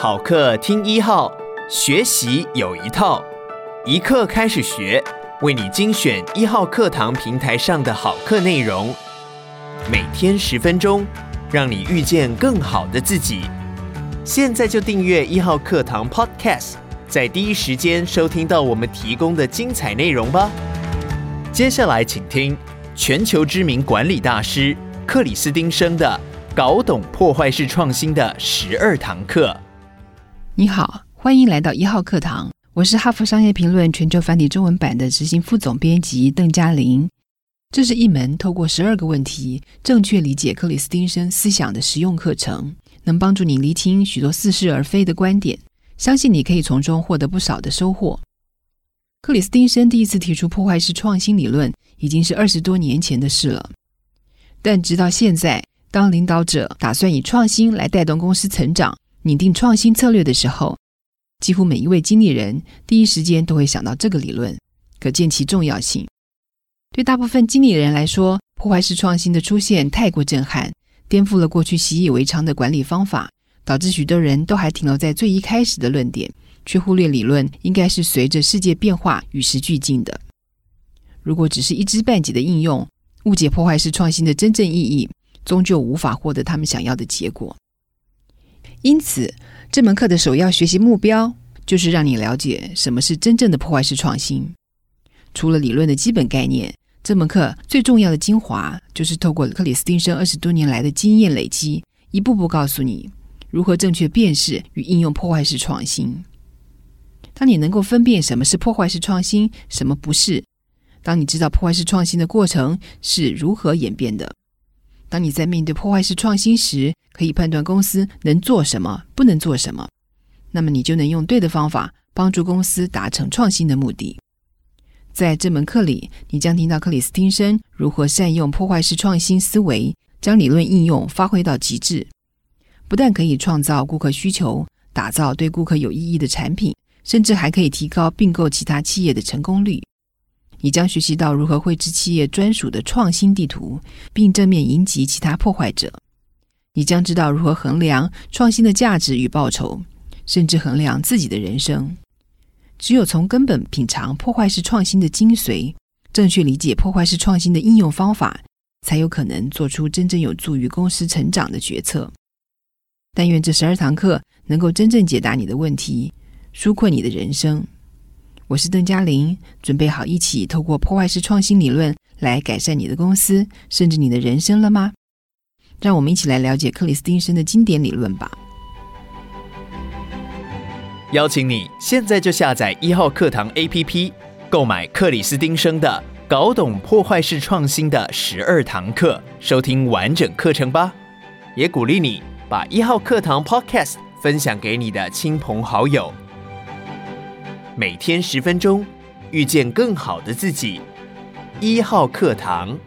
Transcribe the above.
好课听一号，学习有一套，一课开始学，为你精选一号课堂平台上的好课内容，每天十分钟，让你遇见更好的自己。现在就订阅一号课堂 Podcast，在第一时间收听到我们提供的精彩内容吧。接下来请听全球知名管理大师克里斯汀生的《搞懂破坏式创新的十二堂课》。你好，欢迎来到一号课堂。我是哈佛商业评论全球繁体中文版的执行副总编辑邓嘉玲。这是一门透过十二个问题，正确理解克里斯汀生思想的实用课程，能帮助你厘清许多似是而非的观点。相信你可以从中获得不少的收获。克里斯汀生第一次提出破坏式创新理论，已经是二十多年前的事了。但直到现在，当领导者打算以创新来带动公司成长，拟定创新策略的时候，几乎每一位经理人第一时间都会想到这个理论，可见其重要性。对大部分经理人来说，破坏式创新的出现太过震撼，颠覆了过去习以为常的管理方法，导致许多人都还停留在最一开始的论点，却忽略理论应该是随着世界变化与时俱进的。如果只是一知半解的应用，误解破坏式创新的真正意义，终究无法获得他们想要的结果。因此，这门课的首要学习目标就是让你了解什么是真正的破坏式创新。除了理论的基本概念，这门课最重要的精华就是透过克里斯汀生二十多年来的经验累积，一步步告诉你如何正确辨识与应用破坏式创新。当你能够分辨什么是破坏式创新，什么不是；当你知道破坏式创新的过程是如何演变的。当你在面对破坏式创新时，可以判断公司能做什么，不能做什么，那么你就能用对的方法帮助公司达成创新的目的。在这门课里，你将听到克里斯汀生如何善用破坏式创新思维，将理论应用发挥到极致，不但可以创造顾客需求，打造对顾客有意义的产品，甚至还可以提高并购其他企业的成功率。你将学习到如何绘制企业专属的创新地图，并正面迎击其他破坏者。你将知道如何衡量创新的价值与报酬，甚至衡量自己的人生。只有从根本品尝破坏式创新的精髓，正确理解破坏式创新的应用方法，才有可能做出真正有助于公司成长的决策。但愿这十二堂课能够真正解答你的问题，纾困你的人生。我是邓嘉玲，准备好一起透过破坏式创新理论来改善你的公司，甚至你的人生了吗？让我们一起来了解克里斯汀生的经典理论吧。邀请你现在就下载一号课堂 APP，购买克里斯汀生的《搞懂破坏式创新的十二堂课》，收听完整课程吧。也鼓励你把一号课堂 Podcast 分享给你的亲朋好友。每天十分钟，遇见更好的自己。一号课堂。